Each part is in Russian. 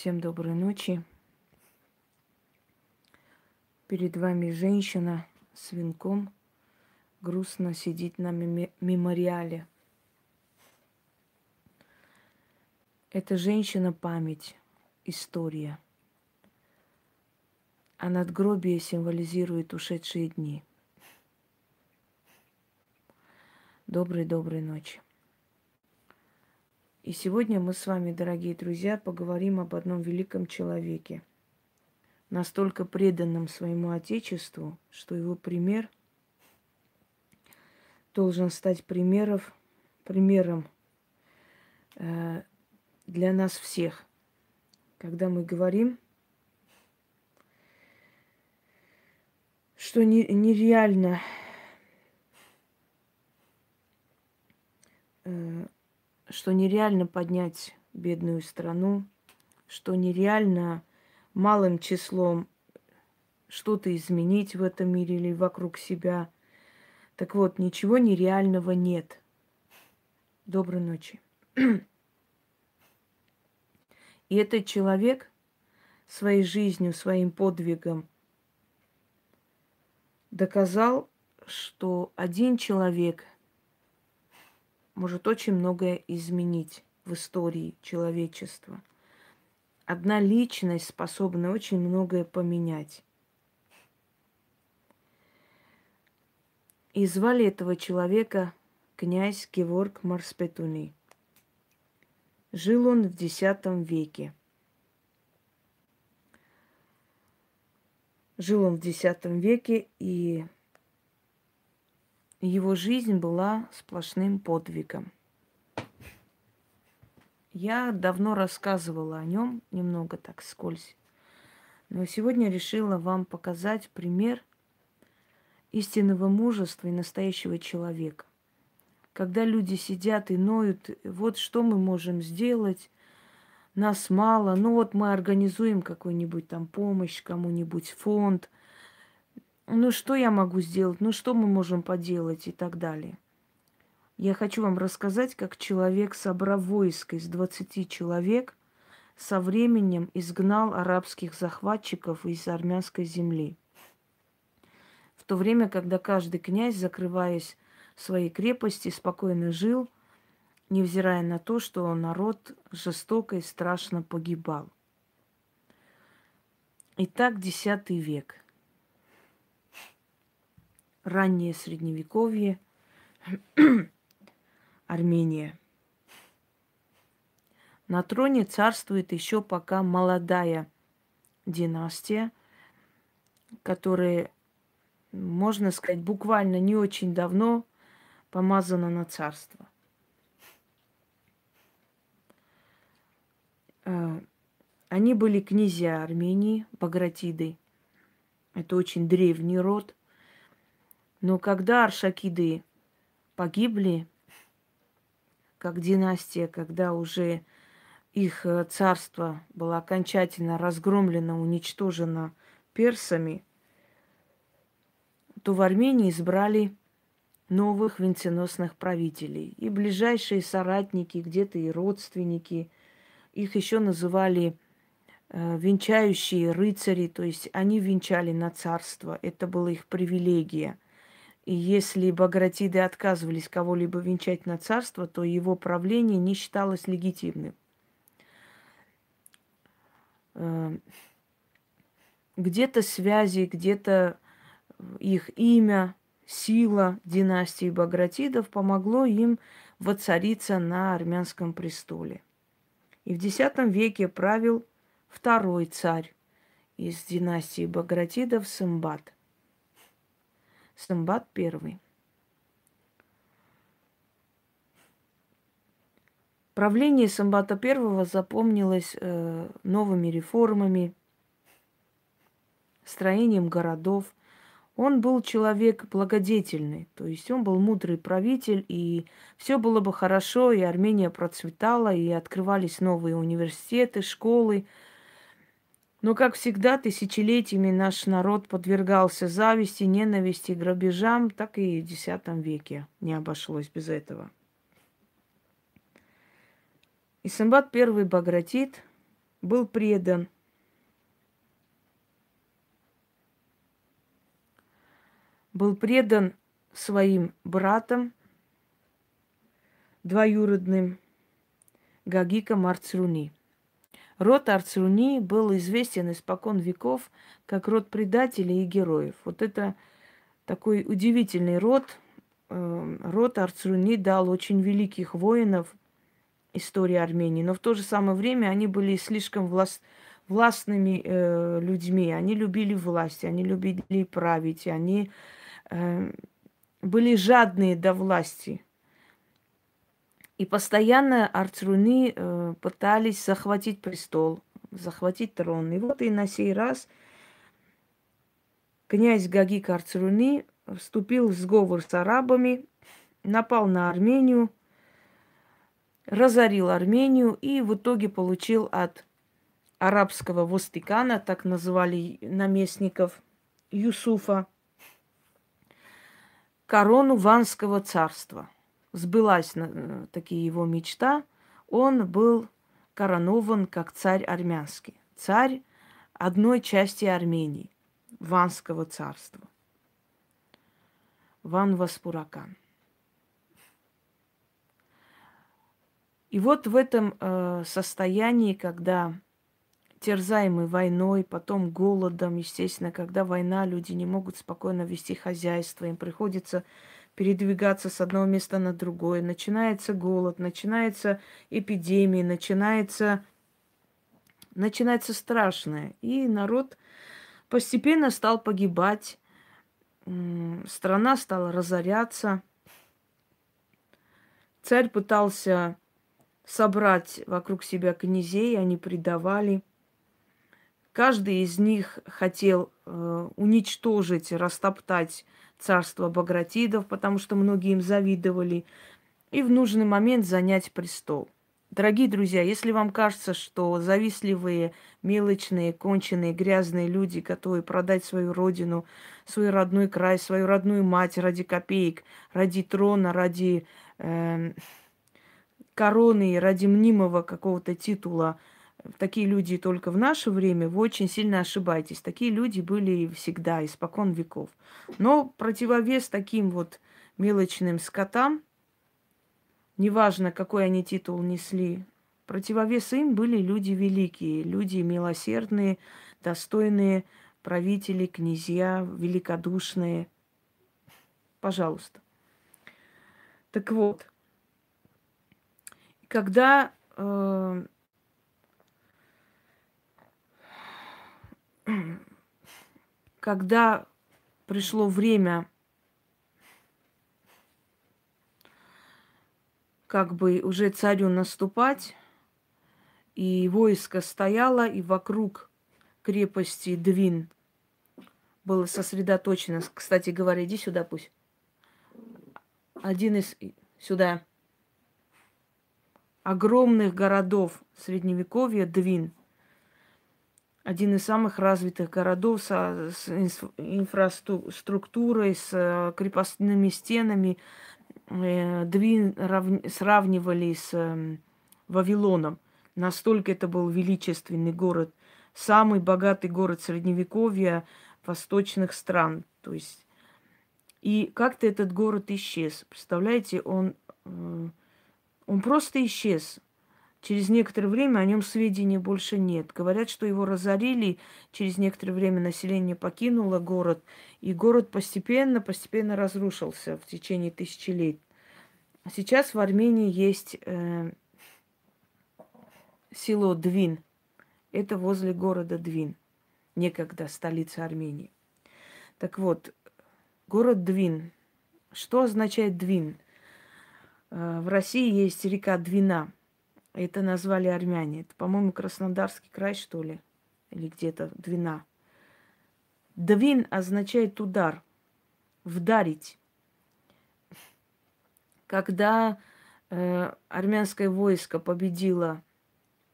Всем доброй ночи. Перед вами женщина с венком грустно сидит на мемориале. Эта женщина память, история. А надгробие символизирует ушедшие дни. Доброй-доброй ночи. И сегодня мы с вами, дорогие друзья, поговорим об одном великом человеке, настолько преданном своему Отечеству, что его пример должен стать примеров, примером э, для нас всех. Когда мы говорим, что не, нереально э, что нереально поднять бедную страну, что нереально малым числом что-то изменить в этом мире или вокруг себя. Так вот, ничего нереального нет. Доброй ночи. И этот человек своей жизнью, своим подвигом доказал, что один человек может очень многое изменить в истории человечества. Одна личность способна очень многое поменять. И звали этого человека князь Геворг Марспетуни. Жил он в X веке. Жил он в X веке, и его жизнь была сплошным подвигом. Я давно рассказывала о нем, немного так скользь. Но сегодня решила вам показать пример истинного мужества и настоящего человека. Когда люди сидят и ноют, вот что мы можем сделать, нас мало, ну вот мы организуем какую-нибудь там помощь кому-нибудь, фонд – ну что я могу сделать, ну что мы можем поделать и так далее. Я хочу вам рассказать, как человек, собрав войско из 20 человек, со временем изгнал арабских захватчиков из армянской земли. В то время, когда каждый князь, закрываясь в своей крепости, спокойно жил, невзирая на то, что народ жестоко и страшно погибал. Итак, X век – раннее средневековье, Армения. На троне царствует еще пока молодая династия, которая, можно сказать, буквально не очень давно помазана на царство. Э, они были князья Армении, Багратиды. Это очень древний род – но когда аршакиды погибли, как династия, когда уже их э, царство было окончательно разгромлено, уничтожено персами, то в Армении избрали новых венценосных правителей. И ближайшие соратники, где-то и родственники, их еще называли э, венчающие рыцари, то есть они венчали на царство, это была их привилегия – и если Багратиды отказывались кого-либо венчать на царство, то его правление не считалось легитимным. Эм, где-то связи, где-то их имя, сила династии Багратидов помогло им воцариться на армянском престоле. И в X веке правил второй царь из династии Багратидов Сымбат – Самбат I. Правление Самбата I запомнилось э, новыми реформами, строением городов. Он был человек благодетельный, то есть он был мудрый правитель, и все было бы хорошо, и Армения процветала, и открывались новые университеты, школы, но, как всегда, тысячелетиями наш народ подвергался зависти, ненависти, грабежам, так и в X веке не обошлось без этого. Исамбат I Багратит был предан. Был предан своим братом, двоюродным, Гагика Марцруни. Род Арцруни был известен испокон веков как род предателей и героев. Вот это такой удивительный род. Э, род Арцруни дал очень великих воинов истории Армении, но в то же самое время они были слишком власт, властными э, людьми. Они любили власть, они любили править, они э, были жадные до власти. И постоянно Арцруни э, пытались захватить престол, захватить трон. И вот и на сей раз князь Гагик Арцруни вступил в сговор с арабами, напал на Армению, разорил Армению и в итоге получил от арабского Востикана, так называли наместников Юсуфа, корону Ванского царства – сбылась э, таки его мечта, он был коронован как царь армянский, царь одной части Армении, Ванского царства. Ван Васпуракан. И вот в этом э, состоянии, когда терзаемый войной, потом голодом, естественно, когда война, люди не могут спокойно вести хозяйство, им приходится передвигаться с одного места на другое. Начинается голод, начинается эпидемия, начинается, начинается страшное. И народ постепенно стал погибать, страна стала разоряться. Царь пытался собрать вокруг себя князей, они предавали. Каждый из них хотел э, уничтожить, растоптать царство Багратидов, потому что многие им завидовали, и в нужный момент занять престол. Дорогие друзья, если вам кажется, что завистливые, мелочные, конченые, грязные люди, готовы продать свою родину, свой родной край, свою родную мать ради копеек, ради трона, ради э, короны, ради мнимого какого-то титула, такие люди только в наше время, вы очень сильно ошибаетесь. Такие люди были всегда, испокон веков. Но противовес таким вот мелочным скотам, неважно, какой они титул несли, противовес им были люди великие, люди милосердные, достойные правители, князья, великодушные. Пожалуйста. Так вот, когда э, когда пришло время как бы уже царю наступать, и войско стояло, и вокруг крепости Двин было сосредоточено. Кстати говоря, иди сюда пусть. Один из... Сюда. Огромных городов Средневековья Двин – один из самых развитых городов со, с инфраструктурой, с э, крепостными стенами. Э, Двин равни, сравнивали с э, Вавилоном. Настолько это был величественный город. Самый богатый город Средневековья восточных стран. То есть и как-то этот город исчез. Представляете, он, он просто исчез. Через некоторое время о нем сведений больше нет. Говорят, что его разорили, через некоторое время население покинуло город, и город постепенно, постепенно разрушился в течение тысячелетий. Сейчас в Армении есть э, село Двин. Это возле города Двин, некогда столица Армении. Так вот, город Двин. Что означает Двин? Э, в России есть река Двина – это назвали армяне. Это, по-моему, Краснодарский край, что ли, или где-то Двина. Двин означает удар, вдарить. Когда э, армянское войско победило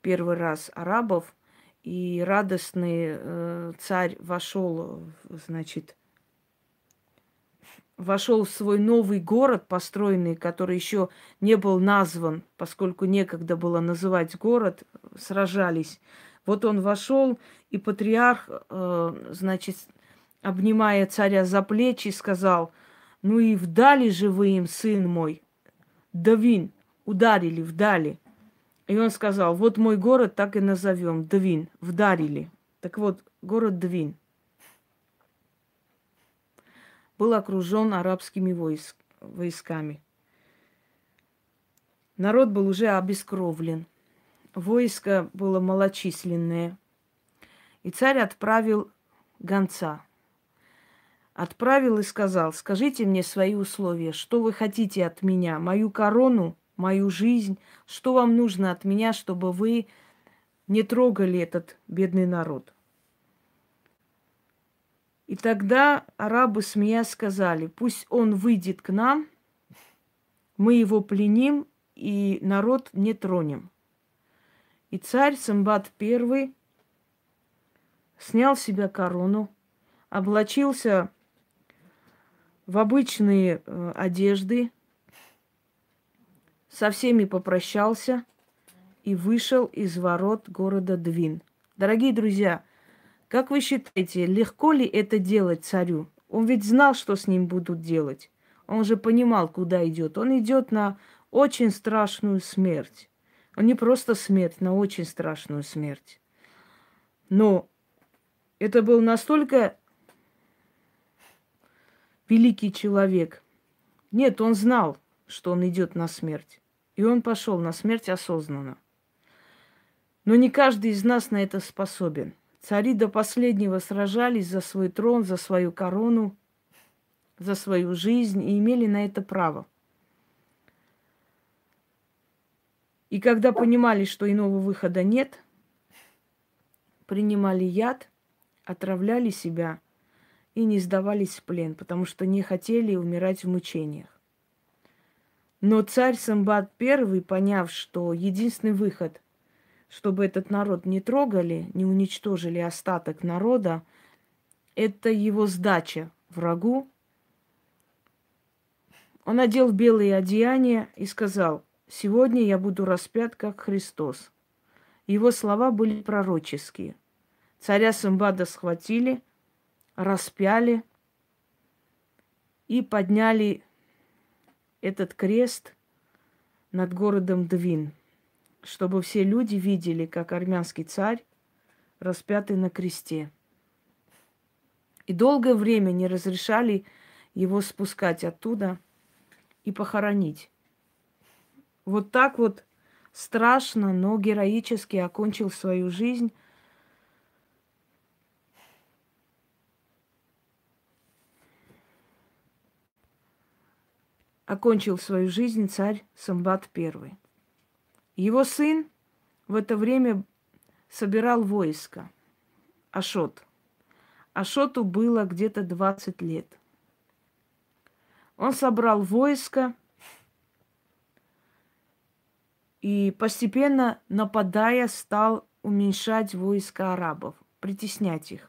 первый раз арабов, и радостный э, царь вошел, значит, вошел в свой новый город, построенный, который еще не был назван, поскольку некогда было называть город, сражались Вот он вошел, и патриарх, э, значит, обнимая царя за плечи, сказал, ну и вдали же вы им, сын мой, Давин, ударили, вдали. И он сказал, вот мой город так и назовем, Двин, вдарили. Так вот, город Двин был окружен арабскими войск, войсками. Народ был уже обескровлен. Войско было малочисленное. И царь отправил гонца. Отправил и сказал, скажите мне свои условия, что вы хотите от меня, мою корону, мою жизнь, что вам нужно от меня, чтобы вы не трогали этот бедный народ. И тогда арабы, смеясь, сказали, пусть он выйдет к нам, мы его пленим и народ не тронем. И царь Самбат I снял с себя корону, облачился в обычные э, одежды, со всеми попрощался и вышел из ворот города Двин. Дорогие друзья, как вы считаете, легко ли это делать царю? Он ведь знал, что с ним будут делать. Он же понимал, куда идет. Он идет на очень страшную смерть. Он не просто смерть, на очень страшную смерть. Но это был настолько великий человек. Нет, он знал, что он идет на смерть. И он пошел на смерть осознанно. Но не каждый из нас на это способен. Цари до последнего сражались за свой трон, за свою корону, за свою жизнь и имели на это право. И когда понимали, что иного выхода нет, принимали яд, отравляли себя и не сдавались в плен, потому что не хотели умирать в мучениях. Но царь Самбат I, поняв, что единственный выход, чтобы этот народ не трогали, не уничтожили остаток народа, это его сдача врагу. Он одел белые одеяния и сказал, сегодня я буду распят, как Христос. Его слова были пророческие. Царя Самбада схватили, распяли и подняли этот крест над городом Двин, чтобы все люди видели, как армянский царь распятый на кресте. И долгое время не разрешали его спускать оттуда и похоронить. Вот так вот страшно, но героически окончил свою жизнь окончил свою жизнь царь Самбат I. Его сын в это время собирал войско. Ашот. Ашоту было где-то 20 лет. Он собрал войско – и постепенно, нападая, стал уменьшать войска арабов, притеснять их.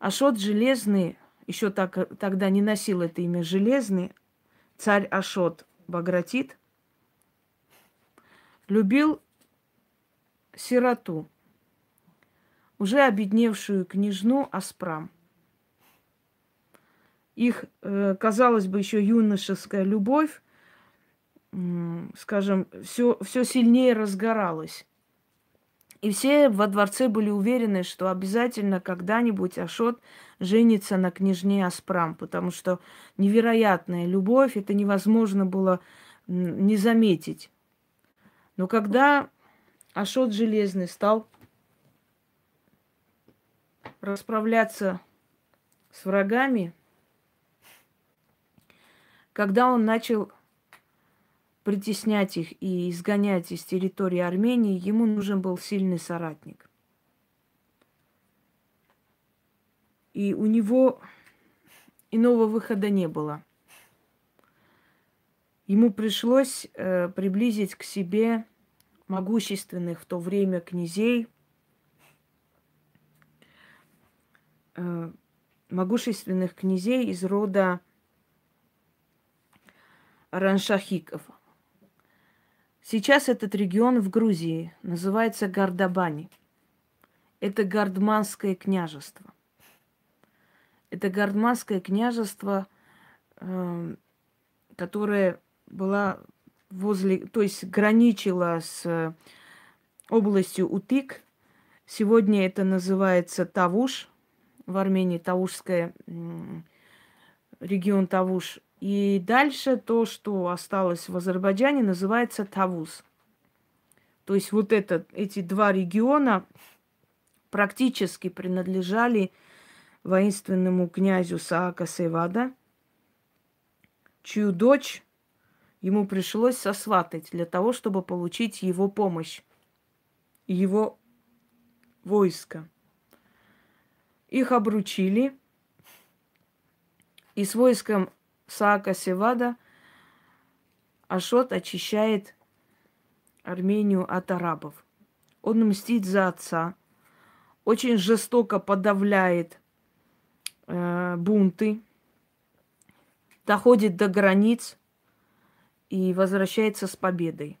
Ашот Железный, еще так, тогда не носил это имя Железный, царь Ашот Багратит, любил сироту, уже обедневшую княжну Аспрам. Их, э, казалось бы, еще юношеская любовь скажем, все, все сильнее разгоралось. И все во дворце были уверены, что обязательно когда-нибудь Ашот женится на княжне Аспрам, потому что невероятная любовь, это невозможно было не заметить. Но когда Ашот Железный стал расправляться с врагами, когда он начал притеснять их и изгонять из территории Армении, ему нужен был сильный соратник. И у него иного выхода не было. Ему пришлось э, приблизить к себе могущественных в то время князей, э, могущественных князей из рода Раншахиков – Сейчас этот регион в Грузии называется Гардабани. Это Гардманское княжество. Это Гардманское княжество, э, которое было возле, то есть граничило с областью Утык. Сегодня это называется Тавуш, в Армении Тавушская, регион Тавуш. И дальше то, что осталось в Азербайджане, называется Тавуз. То есть вот это, эти два региона практически принадлежали воинственному князю Саака Севада, чью дочь ему пришлось сосватать для того, чтобы получить его помощь, его войско. Их обручили, и с войском Саака Севада Ашот очищает Армению от арабов. Он мстит за отца, очень жестоко подавляет э, бунты, доходит до границ и возвращается с победой.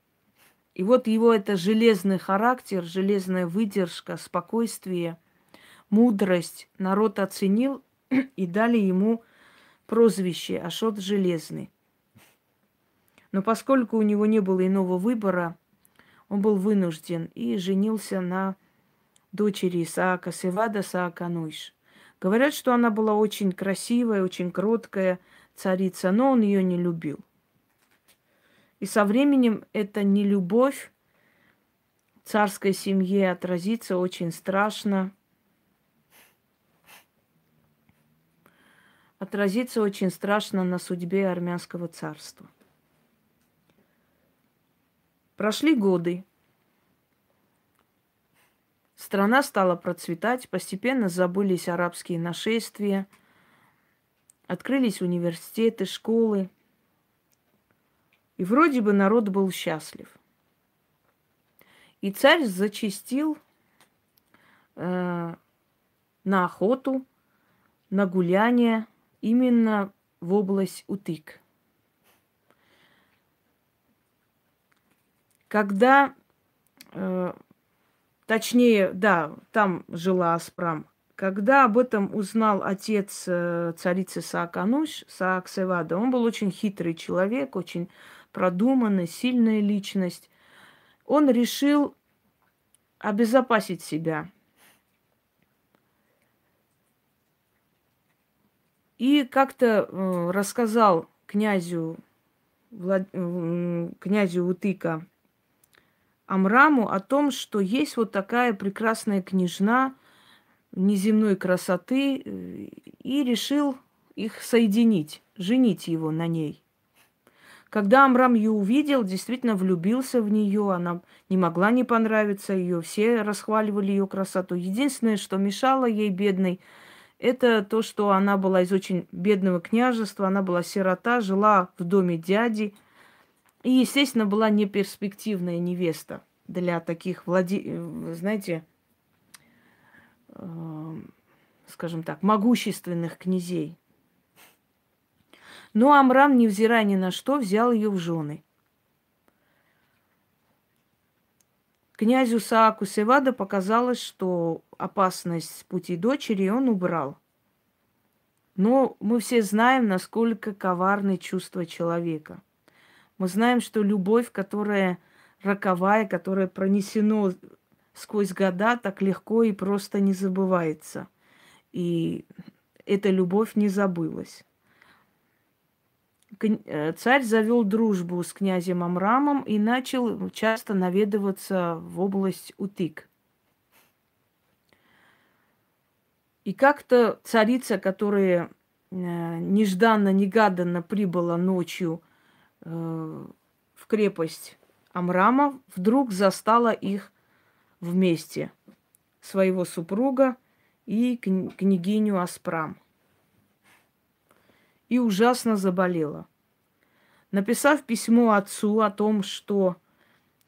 И вот его это железный характер, железная выдержка, спокойствие, мудрость народ оценил и дали ему прозвище Ашот Железный. Но поскольку у него не было иного выбора, он был вынужден и женился на дочери Исаака Севада Саакануиш. Говорят, что она была очень красивая, очень кроткая царица, но он ее не любил. И со временем эта нелюбовь царской семье отразится очень страшно – отразится очень страшно на судьбе армянского царства. Прошли годы. Страна стала процветать, постепенно забылись арабские нашествия, открылись университеты, школы. И вроде бы народ был счастлив. И царь зачистил э, на охоту, на гуляние, именно в область Утык. Когда, э, точнее, да, там жила Аспрам, когда об этом узнал отец э, царицы Саакануш, Сааксевада, он был очень хитрый человек, очень продуманный, сильная личность. Он решил обезопасить себя – И как-то э, рассказал князю, Влад... э, князю Утыка Амраму о том, что есть вот такая прекрасная княжна неземной красоты, э, и решил их соединить, женить его на ней. Когда Амрам ее увидел, действительно влюбился в нее, она не могла не понравиться ее, все расхваливали ее красоту. Единственное, что мешало ей, бедной, это то, что она была из очень бедного княжества, она была сирота, жила в доме дяди. И, естественно, была неперспективная невеста для таких, владе... знаете, э, скажем так, могущественных князей. Но Амрам, невзирая ни на что, взял ее в жены. Князю Сааку Севада показалось, что опасность пути дочери он убрал. Но мы все знаем, насколько коварны чувства человека. Мы знаем, что любовь, которая роковая, которая пронесено сквозь года, так легко и просто не забывается. И эта любовь не забылась. Э, царь завел дружбу с князем Амрамом и начал часто наведываться в область Утык. И как-то царица, которая э, нежданно-негаданно прибыла ночью э, в крепость Амрама, вдруг застала их вместе, своего супруга и княгиню Аспрам и ужасно заболела. Написав письмо отцу о том, что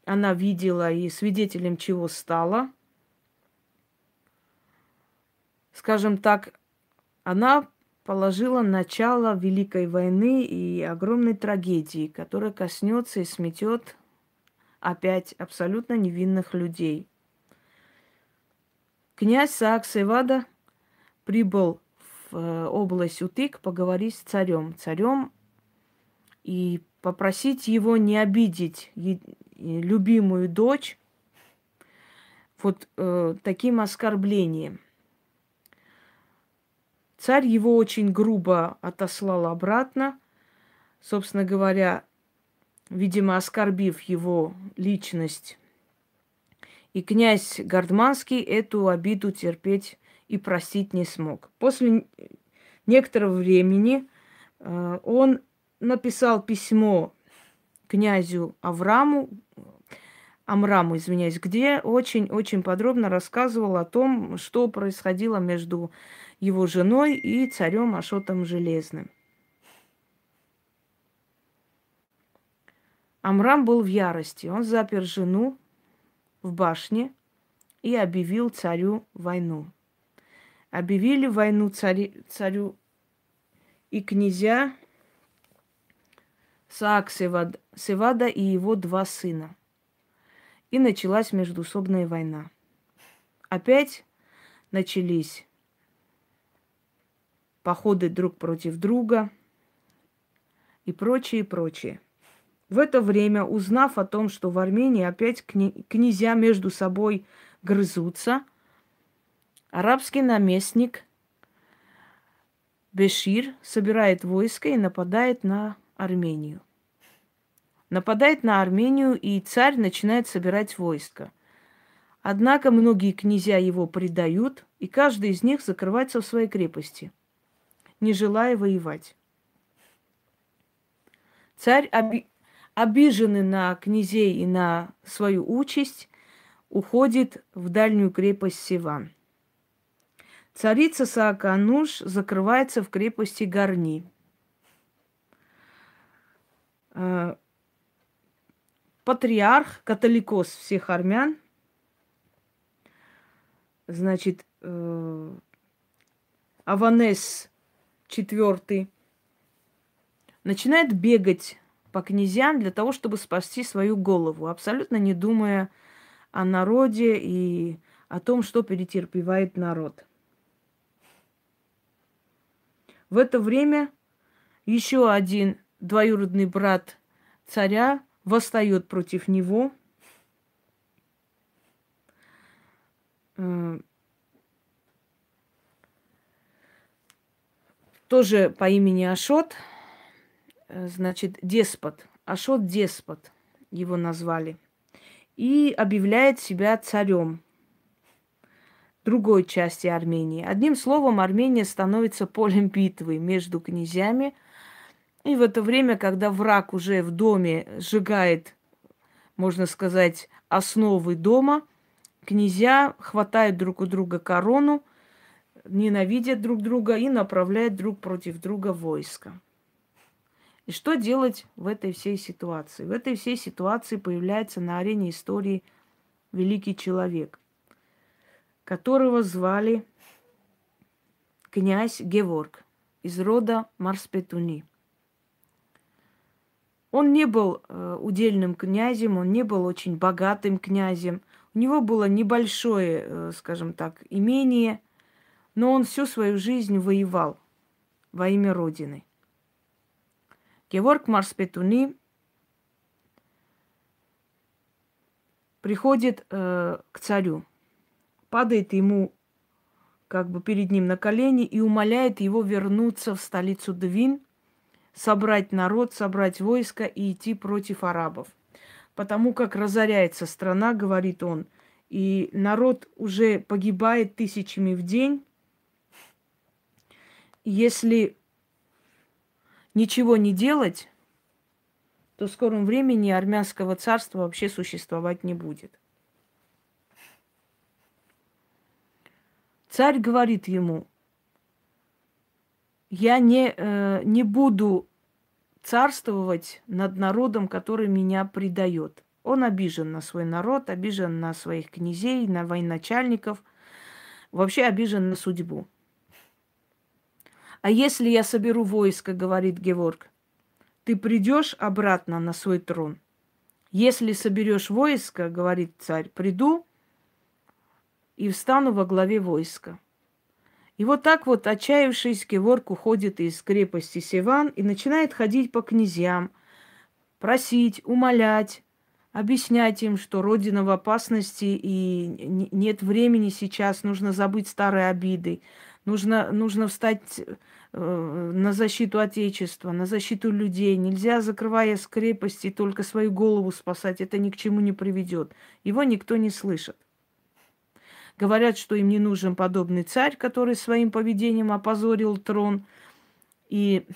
она видела и свидетелем чего стала, скажем так, она положила начало Великой войны и огромной трагедии, которая коснется и сметет опять абсолютно невинных людей. Князь Саак Севада прибыл э, область Утык поговорить с царем. Царем и попросить его не обидеть любимую дочь вот э, таким оскорблением. Царь его очень грубо отослал обратно, собственно говоря, видимо, оскорбив его личность. И князь Гардманский эту обиду терпеть и простить не смог. После некоторого времени э, он написал письмо князю Авраму, Амраму, извиняюсь, где очень-очень подробно рассказывал о том, что происходило между его женой и царем Ашотом Железным. Амрам был в ярости. Он запер жену в башне и объявил царю войну. Объявили войну цари, царю и князья Саак Севада, Севада и его два сына. И началась междусобная война. Опять начались походы друг против друга и прочее, прочее. В это время, узнав о том, что в Армении опять князья между собой грызутся, арабский наместник Бешир собирает войско и нападает на Армению. Нападает на Армению, и царь начинает собирать войско. Однако многие князья его предают, и каждый из них закрывается в своей крепости, не желая воевать. Царь оби обиженный на князей и на свою участь, уходит в дальнюю крепость Сиван. Царица Саакануш закрывается в крепости Гарни. Э, патриарх, католикос всех армян, значит, э, Аванес IV, начинает бегать по князьям для того, чтобы спасти свою голову, абсолютно не думая о народе и о том, что перетерпевает народ. В это время еще один двоюродный брат царя восстает против него. Э, тоже по имени Ашот – Э, значит, деспот, Ашот деспот его назвали, и объявляет себя царем другой части Армении. Одним словом, Армения становится полем битвы между князьями. И в это время, когда враг уже в доме сжигает, можно сказать, основы дома, князья хватают друг у друга корону, ненавидят друг друга и направляют друг против друга войска. И что делать в этой всей ситуации? В этой всей ситуации появляется на арене истории великий человек, которого звали князь Геворг из рода Марспетуни. Он не был э, удельным князем, он не был очень богатым князем. У него было небольшое, э, скажем так, имение, но он всю свою жизнь воевал во имя Родины. Геворг Марспетуни приходит э, к царю, падает ему как бы перед ним на колени и умоляет его вернуться в столицу Двин, собрать народ, собрать войско и идти против арабов. Потому как разоряется страна, говорит он, и народ уже погибает тысячами в день. Если ничего не делать, то в скором времени армянского царства вообще существовать не будет. Царь говорит ему, я не, э, не буду царствовать над народом, который меня предает. Он обижен на свой народ, обижен на своих князей, на военачальников, вообще обижен на судьбу. А если я соберу войско, говорит Геворг, ты придешь обратно на свой трон. Если соберешь войско, говорит царь, приду и встану во главе войска. И вот так вот, отчаявшись, Геворг уходит из крепости Севан и начинает ходить по князьям, просить, умолять, объяснять им, что Родина в опасности и нет времени сейчас, нужно забыть старые обиды, нужно, нужно встать э, на защиту Отечества, на защиту людей. Нельзя, закрывая с крепости, только свою голову спасать. Это ни к чему не приведет. Его никто не слышит. Говорят, что им не нужен подобный царь, который своим поведением опозорил трон и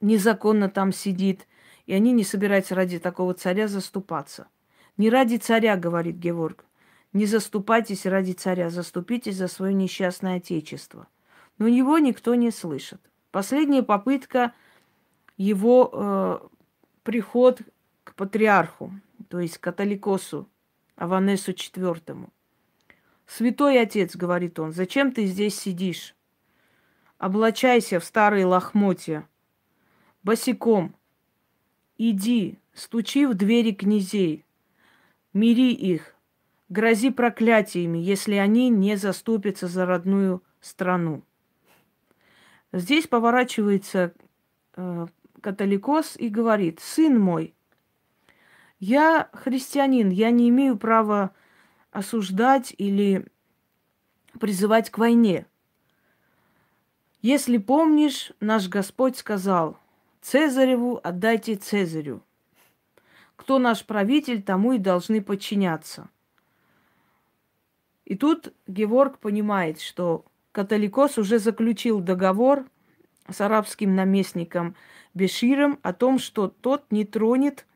незаконно там сидит – и они не собираются ради такого царя заступаться. Не ради царя, говорит Геворг. Не заступайтесь ради царя, заступитесь за свое несчастное отечество. Но его никто не слышит. Последняя попытка его э, приход к патриарху, то есть католикосу Аванесу IV. «Святой отец, — говорит он, — зачем ты здесь сидишь? Облачайся в старые лохмотья, босиком, Иди, стучи в двери князей, мири их, грози проклятиями, если они не заступятся за родную страну. Здесь поворачивается э, католикос и говорит, сын мой, я христианин, я не имею права осуждать или призывать к войне. Если помнишь, наш Господь сказал – Цезареву отдайте Цезарю. Кто наш правитель, тому и должны подчиняться. И тут Геворг понимает, что католикос уже заключил договор с арабским наместником Беширом о том, что тот не тронет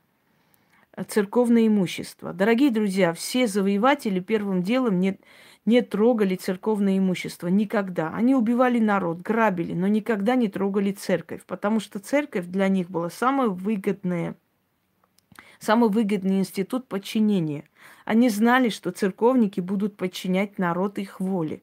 церковное имущество. Дорогие друзья, все завоеватели первым делом не, не трогали церковное имущество. Никогда. Они убивали народ, грабили, но никогда не трогали церковь, потому что церковь для них была самое выгодное, самый выгодный институт подчинения. Они знали, что церковники будут подчинять народ их воле.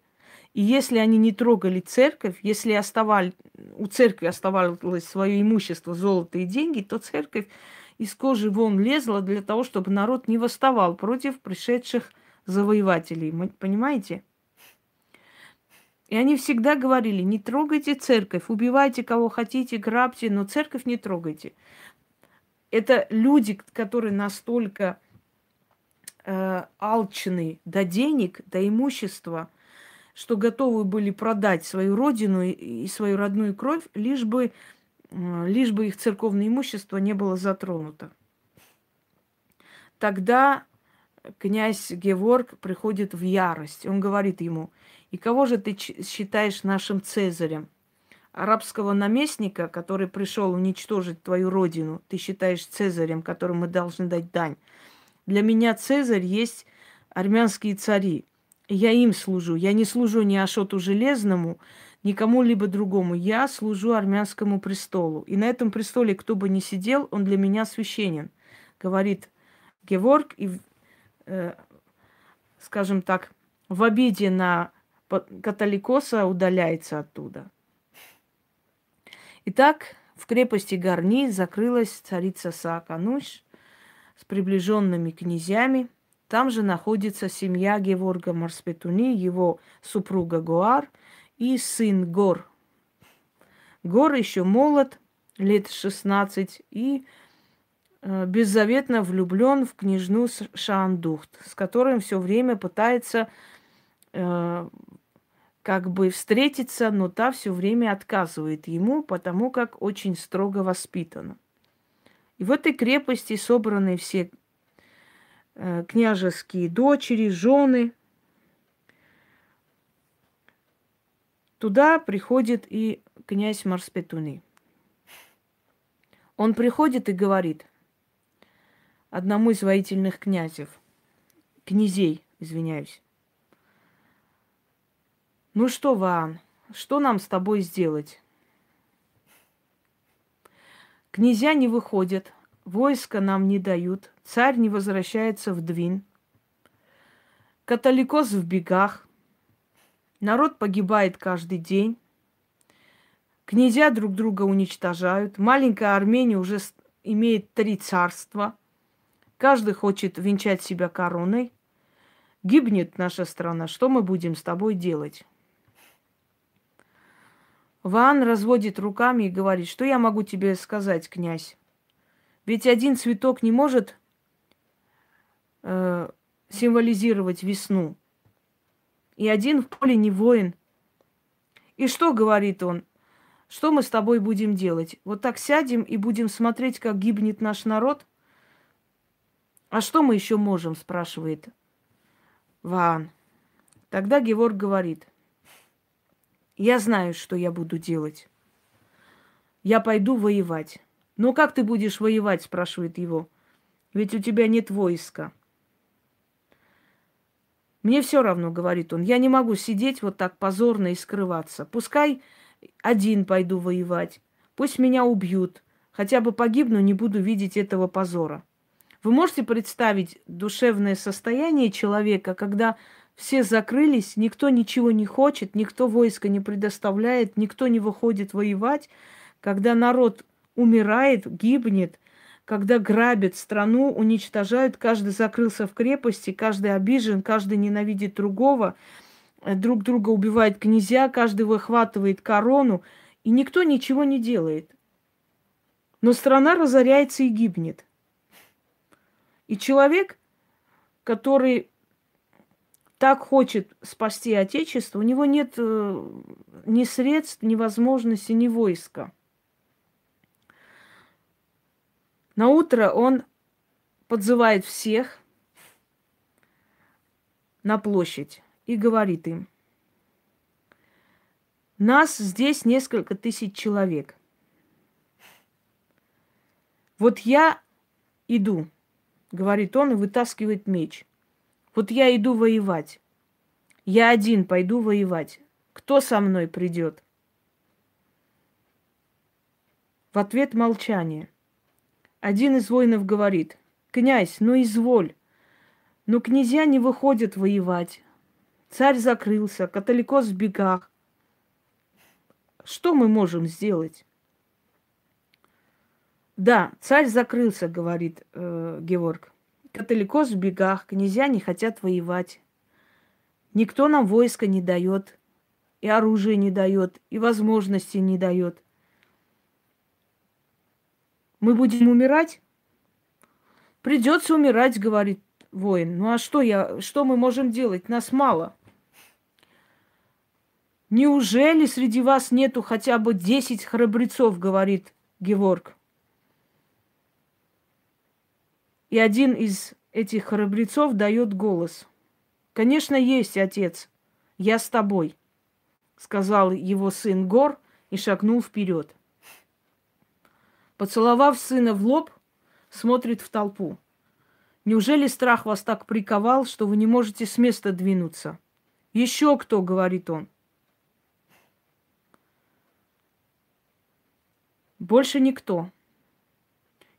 И если они не трогали церковь, если оставали, у церкви оставалось свое имущество, золото и деньги, то церковь из кожи вон лезла для того, чтобы народ не восставал против пришедших завоевателей. Понимаете? И они всегда говорили, не трогайте церковь, убивайте кого хотите, грабьте, но церковь не трогайте. Это люди, которые настолько э, алчны до денег, до имущества, что готовы были продать свою родину и свою родную кровь, лишь бы, лишь бы их церковное имущество не было затронуто. Тогда князь Геворг приходит в ярость. Он говорит ему, и кого же ты считаешь нашим Цезарем? Арабского наместника, который пришел уничтожить твою родину, ты считаешь Цезарем, которому мы должны дать дань. Для меня Цезарь есть армянские цари. Я им служу. Я не служу ни Ашоту Железному, ни кому-либо другому. Я служу армянскому престолу. И на этом престоле, кто бы ни сидел, он для меня священен. Говорит Геворг, и э, скажем так, в обиде на католикоса удаляется оттуда. Итак, в крепости Гарни закрылась царица Саакануш с приближенными князьями. Там же находится семья Геворга Марспетуни, его супруга Гуар и сын Гор. Гор еще молод, лет 16, и Э, беззаветно влюблен в княжну Шандухт, с которым все время пытается э, как бы встретиться, но та все время отказывает ему, потому как очень строго воспитана. И в этой крепости собраны все э, княжеские дочери, жены. Туда приходит и князь Марспетуни. Он приходит и говорит – одному из воительных князев, князей, извиняюсь. Ну что, Ваан, что нам с тобой сделать? Князья не выходят, войска нам не дают, царь не возвращается в Двин, католикос в бегах, народ погибает каждый день, князья друг друга уничтожают, маленькая Армения уже имеет три царства – Каждый хочет венчать себя короной. Гибнет наша страна. Что мы будем с тобой делать? Ван разводит руками и говорит, что я могу тебе сказать, князь? Ведь один цветок не может э, символизировать весну. И один в поле не воин. И что говорит он? Что мы с тобой будем делать? Вот так сядем и будем смотреть, как гибнет наш народ? А что мы еще можем, спрашивает Ваан. Тогда Геворг говорит, я знаю, что я буду делать. Я пойду воевать. Но как ты будешь воевать, спрашивает его. Ведь у тебя нет войска. Мне все равно, говорит он, я не могу сидеть вот так позорно и скрываться. Пускай один пойду воевать, пусть меня убьют, хотя бы погибну, не буду видеть этого позора. Вы можете представить душевное состояние человека, когда все закрылись, никто ничего не хочет, никто войска не предоставляет, никто не выходит воевать, когда народ умирает, гибнет, когда грабят страну, уничтожают, каждый закрылся в крепости, каждый обижен, каждый ненавидит другого, э, друг друга убивает князья, каждый выхватывает корону, и никто ничего не делает. Но страна разоряется и гибнет. И человек, который так хочет спасти Отечество, у него нет э, ни средств, ни возможности, ни войска. На утро он подзывает всех на площадь и говорит им, нас здесь несколько тысяч человек. Вот я иду, говорит он и вытаскивает меч. Вот я иду воевать. Я один пойду воевать. Кто со мной придет? В ответ молчание. Один из воинов говорит, князь, ну изволь, но князья не выходят воевать. Царь закрылся, католикос в бегах. Что мы можем сделать? Да, царь закрылся, говорит э, Георг. Католикос в бегах, князья не хотят воевать. Никто нам войска не дает, и оружие не дает, и возможности не дает. Мы будем умирать? Придется умирать, говорит воин. Ну а что я, что мы можем делать? Нас мало. Неужели среди вас нету хотя бы десять храбрецов, говорит Геворг. И один из этих храбрецов дает голос. Конечно, есть, отец. Я с тобой, сказал его сын Гор и шагнул вперед. Поцеловав сына в лоб, смотрит в толпу. Неужели страх вас так приковал, что вы не можете с места двинуться? Еще кто, говорит он. Больше никто.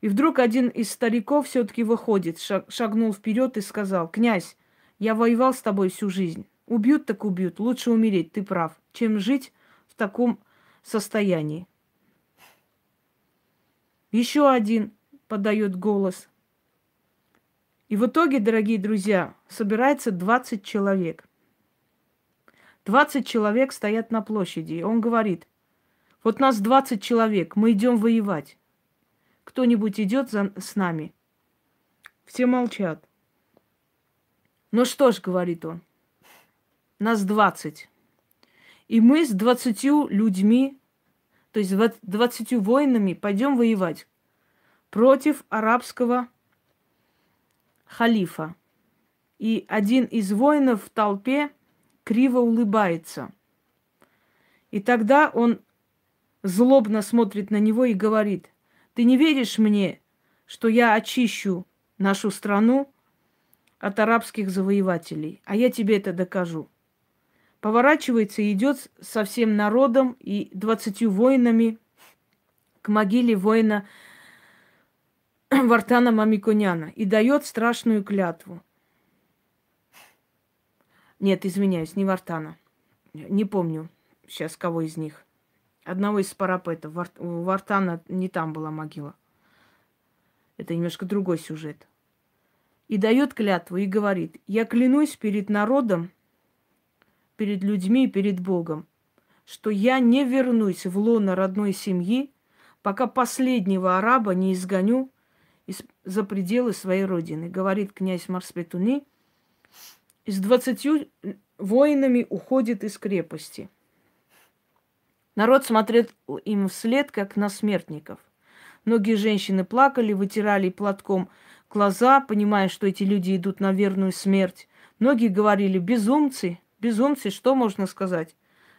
И вдруг один из стариков все-таки выходит, шагнул вперед и сказал, князь, я воевал с тобой всю жизнь. Убьют так убьют, лучше умереть, ты прав, чем жить в таком состоянии. Еще один подает голос. И в итоге, дорогие друзья, собирается 20 человек. 20 человек стоят на площади. Он говорит, вот нас 20 человек, мы идем воевать. Кто-нибудь идет за, с нами? Все молчат. Ну что ж, говорит он, нас 20. И мы с 20 людьми то есть двадцатью воинами пойдем воевать против арабского халифа. И один из воинов в толпе криво улыбается. И тогда он злобно смотрит на него и говорит, ты не веришь мне, что я очищу нашу страну от арабских завоевателей, а я тебе это докажу поворачивается и идет со всем народом и двадцатью воинами к могиле воина Вартана Мамиконяна и дает страшную клятву. Нет, извиняюсь, не Вартана. Не помню сейчас кого из них. Одного из парапетов. У Вартана не там была могила. Это немножко другой сюжет. и дает клятву и говорит, я клянусь перед народом, перед людьми, перед Богом, что я не вернусь в лоно родной семьи, пока последнего араба не изгоню из, за пределы своей родины, говорит князь Марспетуни. И с двадцатью воинами уходит из крепости. Народ смотрел им вслед, как на смертников. Многие женщины плакали, вытирали платком глаза, понимая, что эти люди идут на верную смерть. Многие говорили, безумцы, безумцы, что можно сказать?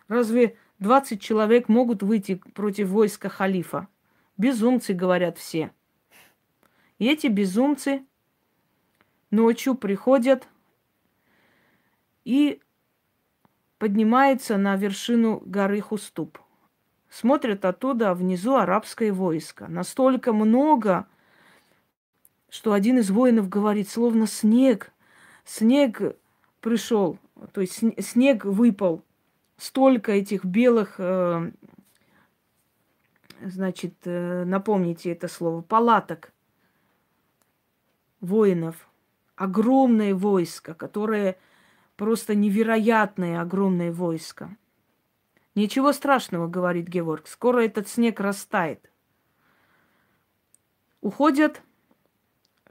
Разве 20 человек могут выйти против войска халифа? Безумцы, говорят все. И эти безумцы ночью приходят и поднимаются на вершину горы Хуступ. Смотрят оттуда, внизу арабское войско. Настолько много, что один из воинов говорит, словно снег. Снег пришел, то есть снег выпал. Столько этих белых, э, значит, э, напомните это слово, палаток воинов. Огромное войско, которое просто невероятное огромное войско. Ничего страшного, говорит Геворг, скоро этот снег растает. Уходят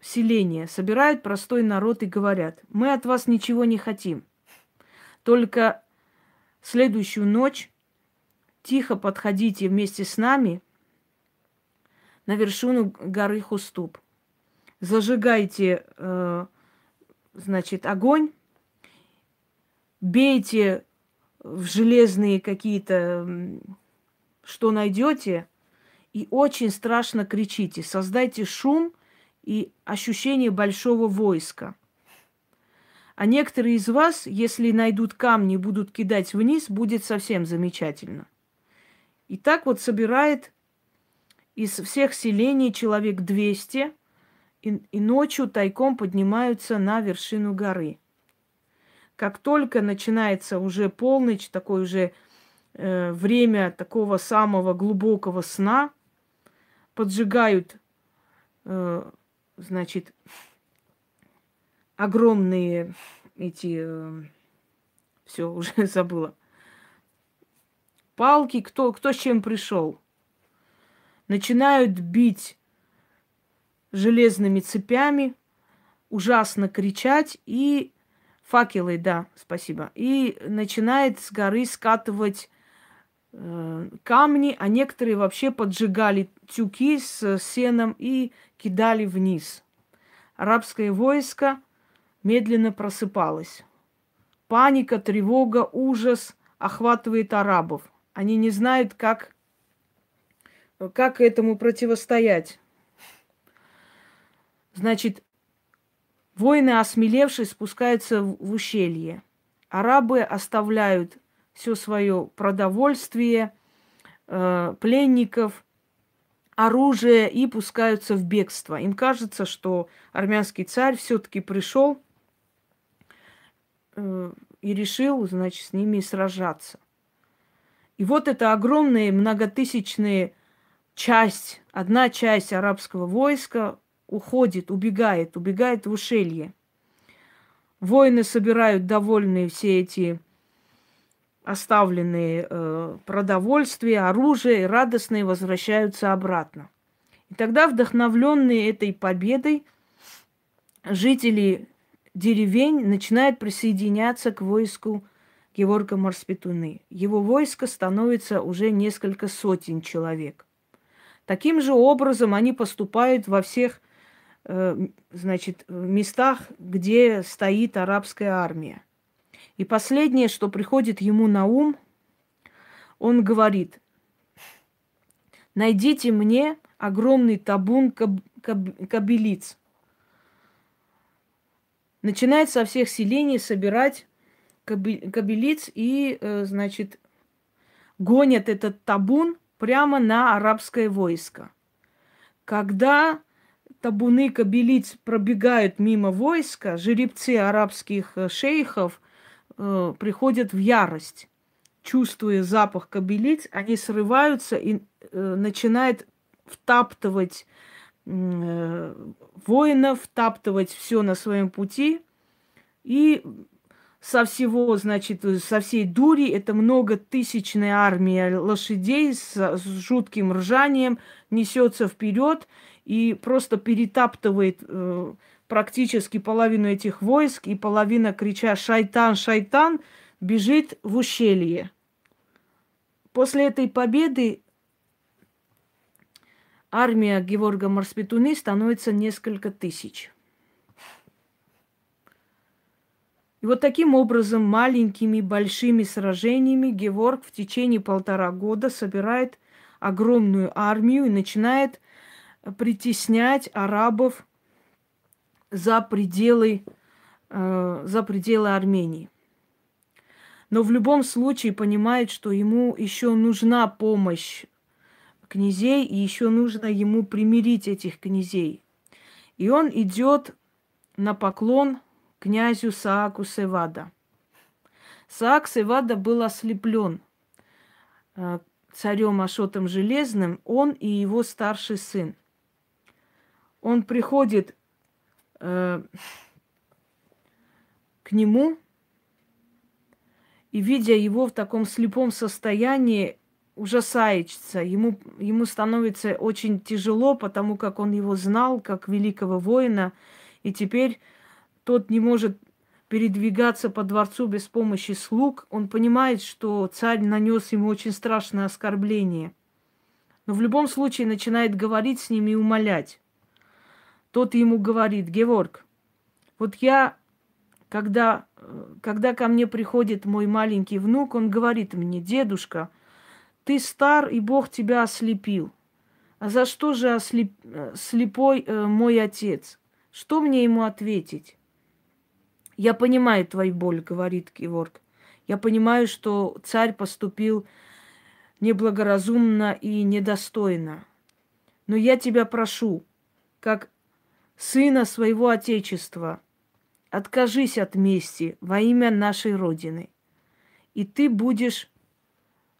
в селение, собирают простой народ и говорят, мы от вас ничего не хотим. Только следующую ночь тихо подходите вместе с нами на вершину горы Хуступ. Зажигайте, э, значит, огонь, бейте в железные какие-то, что найдете, и очень страшно кричите. Создайте шум и ощущение большого войска. А некоторые из вас, если найдут камни и будут кидать вниз, будет совсем замечательно. И так вот собирает из всех селений человек 200 и, и ночью тайком поднимаются на вершину горы – как только начинается уже полночь, такое уже э, время такого самого глубокого сна, поджигают, э, значит, огромные эти, э, все, уже забыла, палки, кто, кто с чем пришел. Начинают бить железными цепями, ужасно кричать и Факелы, да, спасибо. И начинает с горы скатывать э, камни, а некоторые вообще поджигали тюки с сеном и кидали вниз. Арабское войско медленно просыпалось. Паника, тревога, ужас охватывает арабов. Они не знают, как, как этому противостоять. Значит, Воины, осмелевшие, спускаются в ущелье. Арабы оставляют все свое продовольствие, э, пленников, оружие и пускаются в бегство. Им кажется, что армянский царь все-таки пришел и решил, значит, с ними сражаться. И вот эта огромная многотысячная часть, одна часть арабского войска уходит, убегает, убегает в ущелье. Воины собирают довольные все эти оставленные э, продовольствия, оружие, радостные возвращаются обратно. И тогда, вдохновленные этой победой, жители деревень начинают присоединяться к войску Геворга Марспетуны. Его войско становится уже несколько сотен человек. Таким же образом они поступают во всех Э, значит, местах, где стоит арабская армия. И последнее, что приходит ему на ум, он говорит, найдите мне огромный табун каб- каб- кабелиц. Начинает со всех селений собирать кабелиц и, э, значит, гонят этот табун прямо на арабское войско. Когда табуны кабелиц пробегают мимо войска, жеребцы арабских э, шейхов э, приходят в ярость. Чувствуя запах кабелиц, они срываются и э, начинают втаптывать воинов, втаптывать все на своем пути. И со всего, значит, со всей дури, это многотысячная армия лошадей с, с жутким ржанием несется вперед и просто перетаптывает э, практически половину этих войск, и половина, крича «Шайтан, шайтан!», бежит в ущелье. После этой победы армия Геворга Марспетуны становится несколько тысяч – И вот таким образом маленькими, большими сражениями Геворг в течение полтора года собирает огромную армию и начинает притеснять арабов за пределы, э, за пределы Армении. Но в любом случае понимает, что ему еще нужна помощь князей, и еще нужно ему примирить этих князей. И он идет на поклон князю Сааку Севада. Саак Севада был ослеплен э, царем Ашотом Железным, он и его старший сын. Он приходит э, к нему и, видя его в таком слепом состоянии, ужасается. Ему, ему становится очень тяжело, потому как он его знал как великого воина, и теперь тот не может передвигаться по дворцу без помощи слуг, он понимает, что царь нанес ему очень страшное оскорбление. Но в любом случае начинает говорить с ним и умолять. Тот ему говорит, Геворг, вот я, когда, когда ко мне приходит мой маленький внук, он говорит мне, дедушка, ты стар, и Бог тебя ослепил. А за что же ослеп... слепой э, мой отец? Что мне ему ответить? Я понимаю твою боль, говорит Геворг. Я понимаю, что царь поступил неблагоразумно и недостойно. Но я тебя прошу, как сына своего отечества, откажись от мести во имя нашей Родины, и ты будешь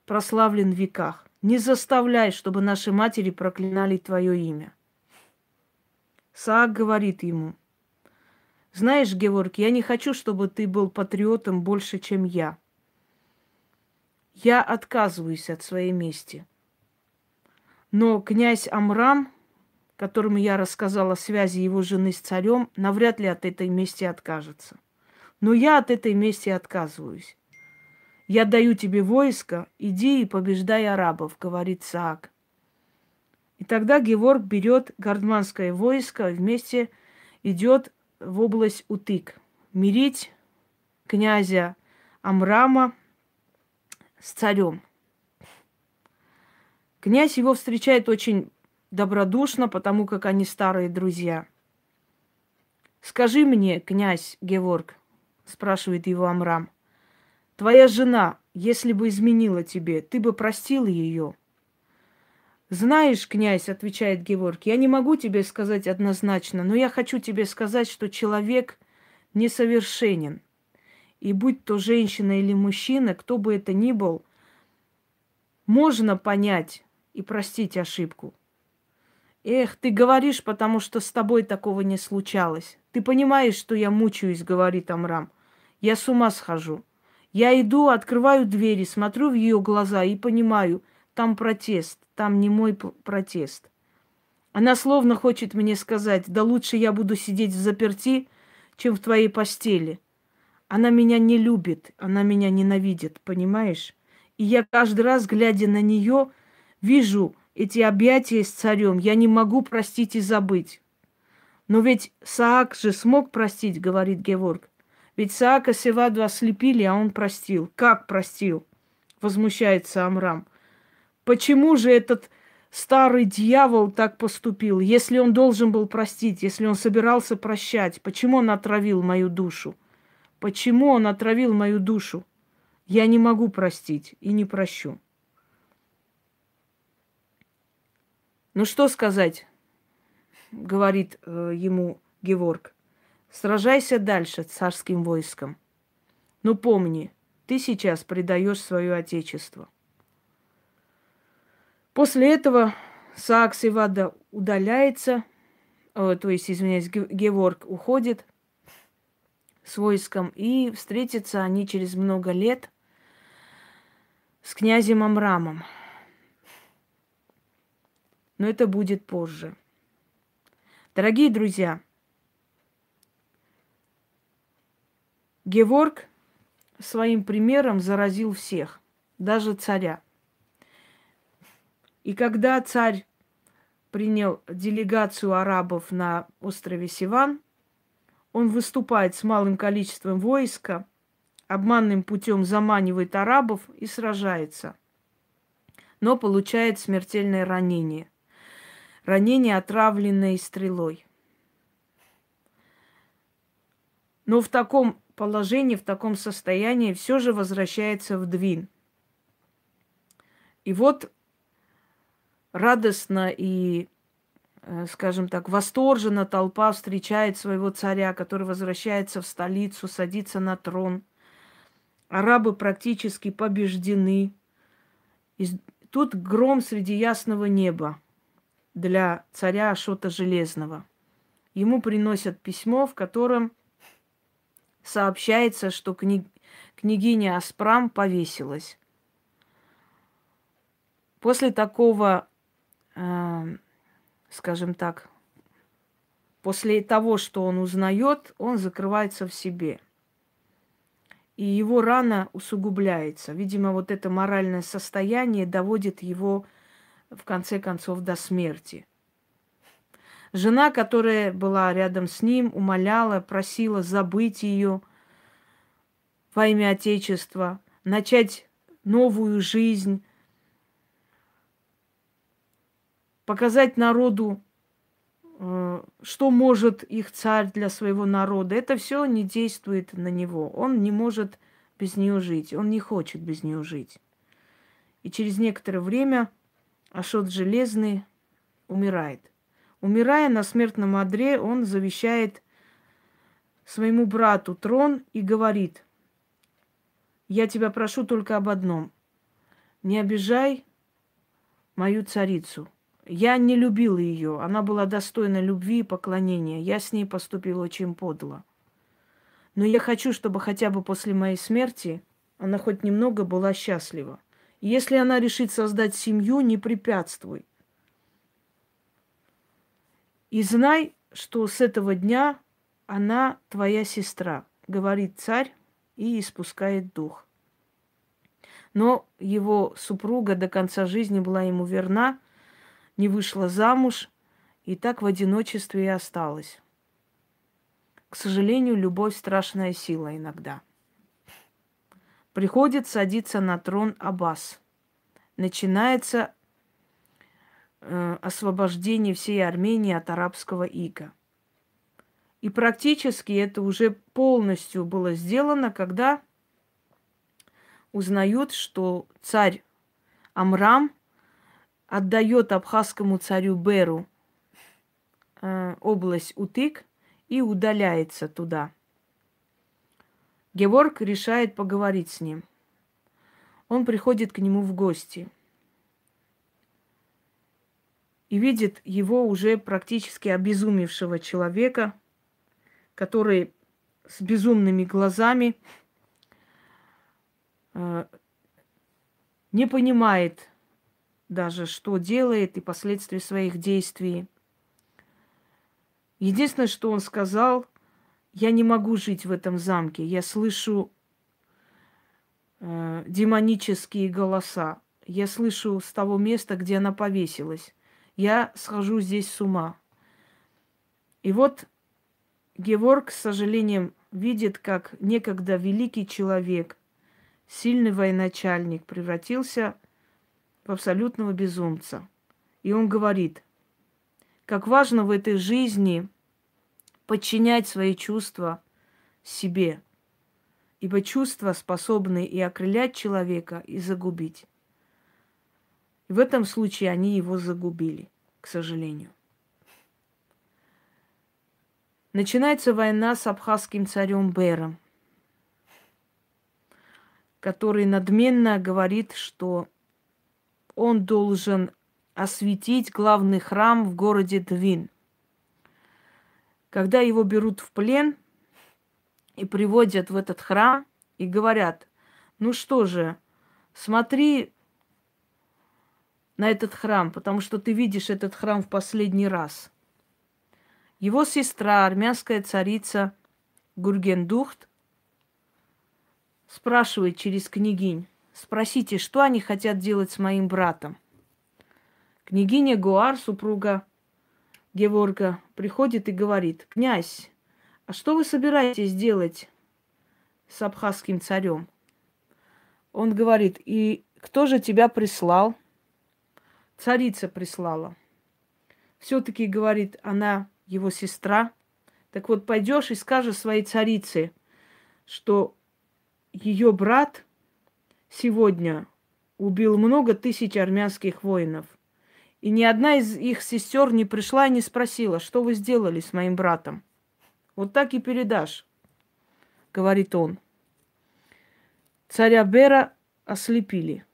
прославлен в веках. Не заставляй, чтобы наши матери проклинали твое имя. Саак говорит ему – знаешь, Геворг, я не хочу, чтобы ты был патриотом больше, чем я. Я отказываюсь от своей мести. Но князь Амрам, которому я рассказала о связи его жены с царем, навряд ли от этой мести откажется. Но я от этой мести отказываюсь. Я даю тебе войско, иди и побеждай арабов, говорит Саак. И тогда Геворг берет гардманское войско, вместе идет в область Утык, мирить князя Амрама с царем. Князь его встречает очень добродушно, потому как они старые друзья. «Скажи мне, князь Геворг», — спрашивает его Амрам, — «твоя жена, если бы изменила тебе, ты бы простил ее?» Знаешь, князь, отвечает Геворг, я не могу тебе сказать однозначно, но я хочу тебе сказать, что человек несовершенен. И будь то женщина или мужчина, кто бы это ни был, можно понять и простить ошибку. Эх, ты говоришь, потому что с тобой такого не случалось. Ты понимаешь, что я мучаюсь, говорит Амрам. Я с ума схожу. Я иду, открываю двери, смотрю в ее глаза и понимаю – там протест, там не мой протест. Она словно хочет мне сказать, да лучше я буду сидеть в заперти, чем в твоей постели. Она меня не любит, она меня ненавидит, понимаешь? И я каждый раз, глядя на нее, вижу эти объятия с царем. Я не могу простить и забыть. Но ведь Саак же смог простить, говорит Геворг. Ведь Саака Севаду ослепили, а он простил. Как простил? Возмущается Амрам. Почему же этот старый дьявол так поступил? Если он должен был простить, если он собирался прощать, почему он отравил мою душу? Почему он отравил мою душу? Я не могу простить и не прощу. Ну что сказать, говорит э, ему Геворг. Сражайся дальше царским войском. Но помни, ты сейчас предаешь свое отечество. После этого Саак Севада удаляется э, то есть, извиняюсь, Геворг уходит с войском, и встретятся они через много лет с князем Амрамом. Но это будет позже. Дорогие друзья, Геворг своим примером заразил всех, даже царя. И когда царь принял делегацию арабов на острове Сиван, он выступает с малым количеством войска, обманным путем заманивает арабов и сражается, но получает смертельное ранение. Ранение, отравленное стрелой. Но в таком положении, в таком состоянии все же возвращается в Двин. И вот радостно и Э, скажем так, восторженно толпа встречает своего царя, который возвращается в столицу, садится на трон. Арабы практически побеждены. И тут гром среди ясного неба для царя Ашота Железного. Ему приносят письмо, в котором сообщается, что кни... княгиня Аспрам повесилась. После такого э, скажем так, после того, что он узнает, он закрывается в себе. И его рана усугубляется. Видимо, вот это моральное состояние доводит его, в конце концов, до смерти. Жена, которая была рядом с ним, умоляла, просила забыть ее во имя Отечества, начать новую жизнь, показать народу, э, что может их царь для своего народа. Это все не действует на него. Он не может без нее жить. Он не хочет без нее жить. И через некоторое время Ашот Железный умирает. Умирая на смертном одре, он завещает своему брату трон и говорит, я тебя прошу только об одном. Не обижай мою царицу – я не любил ее. Она была достойна любви и поклонения. Я с ней поступил очень подло. Но я хочу, чтобы хотя бы после моей смерти она хоть немного была счастлива. Если она решит создать семью, не препятствуй. И знай, что с этого дня она твоя сестра, говорит царь и испускает дух. Но его супруга до конца жизни была ему верна, не вышла замуж и так в одиночестве и осталась. К сожалению, любовь страшная сила иногда. Приходит садиться на трон Аббас. Начинается освобождение всей Армении от арабского ига. И практически это уже полностью было сделано, когда узнают, что царь Амрам отдает абхазскому царю Беру э, область Утык и удаляется туда. Геворг решает поговорить с ним. Он приходит к нему в гости и видит его уже практически обезумевшего человека, который с безумными глазами э, не понимает, даже, что делает и последствия своих действий. Единственное, что он сказал, я не могу жить в этом замке. Я слышу э, демонические голоса. Я слышу с того места, где она повесилась. Я схожу здесь с ума. И вот Геворг, с сожалением, видит, как некогда великий человек, сильный военачальник, превратился в абсолютного безумца. И он говорит, как важно в этой жизни подчинять свои чувства себе, ибо чувства способны и окрылять человека, и загубить. И в этом случае они его загубили, к сожалению. Начинается война с абхазским царем Бером, который надменно говорит, что он должен осветить главный храм в городе Двин. когда его берут в плен и приводят в этот храм и говорят, ну что же, смотри на этот храм, потому что ты видишь этот храм в последний раз. Его сестра, армянская царица Гургендухт, спрашивает через княгинь, спросите, что они хотят делать с моим братом. Княгиня Гуар, супруга Геворга, приходит и говорит, князь, а что вы собираетесь делать с абхазским царем? Он говорит, и кто же тебя прислал? Царица прислала. Все-таки, говорит, она его сестра. Так вот, пойдешь и скажешь своей царице, что ее брат сегодня убил много тысяч армянских воинов. И ни одна из их сестер не пришла и не спросила, что вы сделали с моим братом. Вот так и передашь, говорит он. Царя Бера ослепили.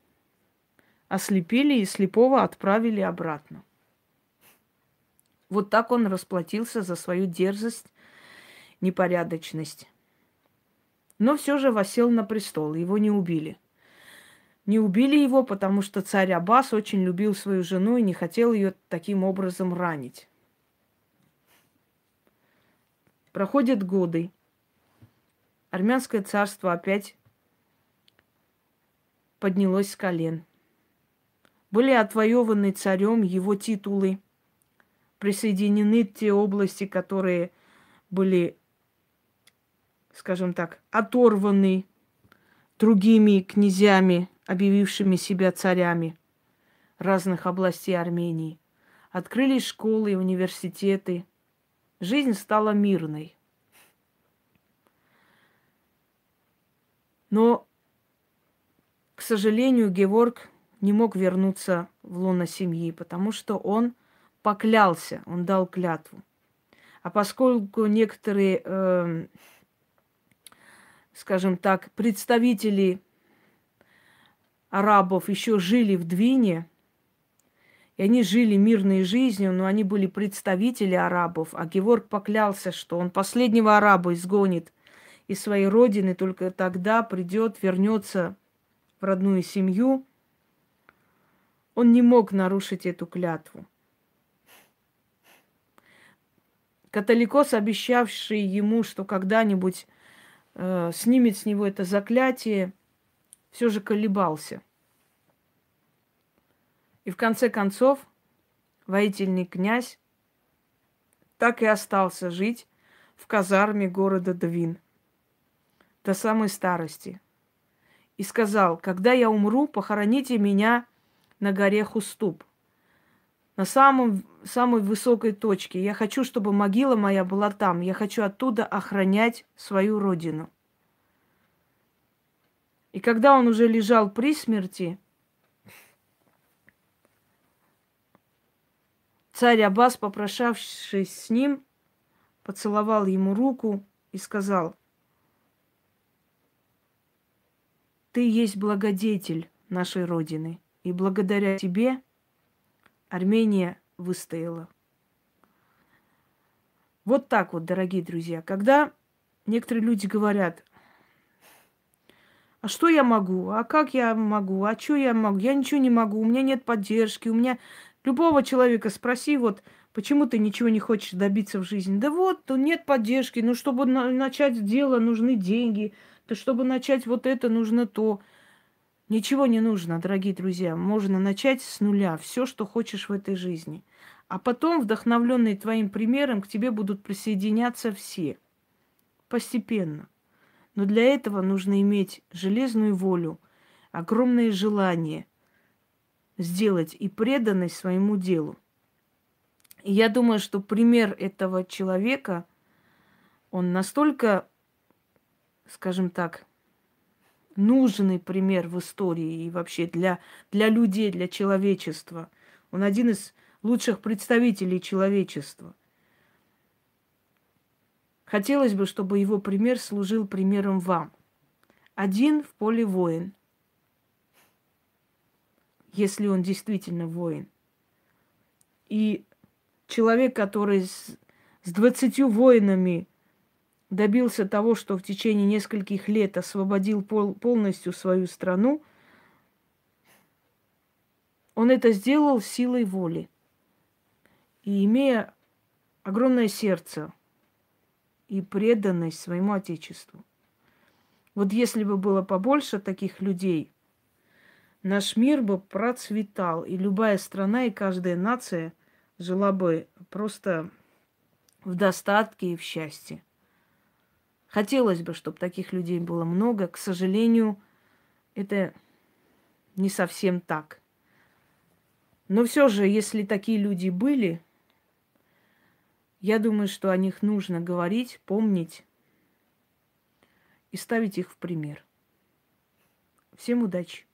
Ослепили и слепого отправили обратно. Вот так он расплатился за свою дерзость, непорядочность. Но все же восел на престол, его не убили. Не убили его, потому что царь Аббас очень любил свою жену и не хотел ее таким образом ранить. Проходят годы. Армянское царство опять поднялось с колен. Были отвоеваны царем его титулы, присоединены те области, которые были, скажем так, оторваны другими князьями, объявившими себя царями разных областей Армении. Открылись школы и университеты. Жизнь стала мирной. Но к сожалению, Геворг не мог вернуться в лоно семьи, потому что он поклялся, он дал клятву. А поскольку некоторые, э, скажем так, представители арабов еще жили в Двине, и они жили мирной жизнью, но они были представители арабов, а Геворг поклялся, что он последнего араба изгонит из своей родины, только тогда придет, вернется в родную семью, он не мог нарушить эту клятву. Католикос, обещавший ему, что когда-нибудь э, снимет с него это заклятие, все же колебался. И в конце концов воительный князь так и остался жить в казарме города Двин до самой старости – и сказал, когда я умру, похороните меня на горе Хуступ, на самом, самой высокой точке. Я хочу, чтобы могила моя была там. Я хочу оттуда охранять свою родину. И когда он уже лежал при смерти, царь Аббас, попрощавшись с ним, поцеловал ему руку и сказал, Ты есть благодетель нашей Родины, и благодаря тебе Армения выстояла. Вот так вот, дорогие друзья. Когда некоторые люди говорят, а что я могу? А как я могу? А что я могу? Я ничего не могу, у меня нет поддержки, у меня... Любого человека спроси, вот, почему ты ничего не хочешь добиться в жизни? Да вот, ну, нет поддержки, ну, чтобы начать дело, нужны деньги, то чтобы начать вот это, нужно то. Ничего не нужно, дорогие друзья. Можно начать с нуля, все, что хочешь в этой жизни. А потом, вдохновленные твоим примером, к тебе будут присоединяться все. Постепенно. Но для этого нужно иметь железную волю, огромное желание сделать и преданность своему делу. И я думаю, что пример этого человека, он настолько скажем так, нужный пример в истории и вообще для, для людей, для человечества. Он один из лучших представителей человечества. Хотелось бы, чтобы его пример служил примером вам. Один в поле воин, если он действительно воин. И человек, который с двадцатью воинами добился того, что в течение нескольких лет освободил пол, полностью свою страну, он это сделал силой воли и имея огромное сердце и преданность своему Отечеству. Вот если бы было побольше таких людей, наш мир бы процветал, и любая страна и каждая нация жила бы просто в достатке и в счастье. Хотелось бы, чтобы таких людей было много. К сожалению, это не совсем так. Но все же, если такие люди были, я думаю, что о них нужно говорить, помнить и ставить их в пример. Всем удачи!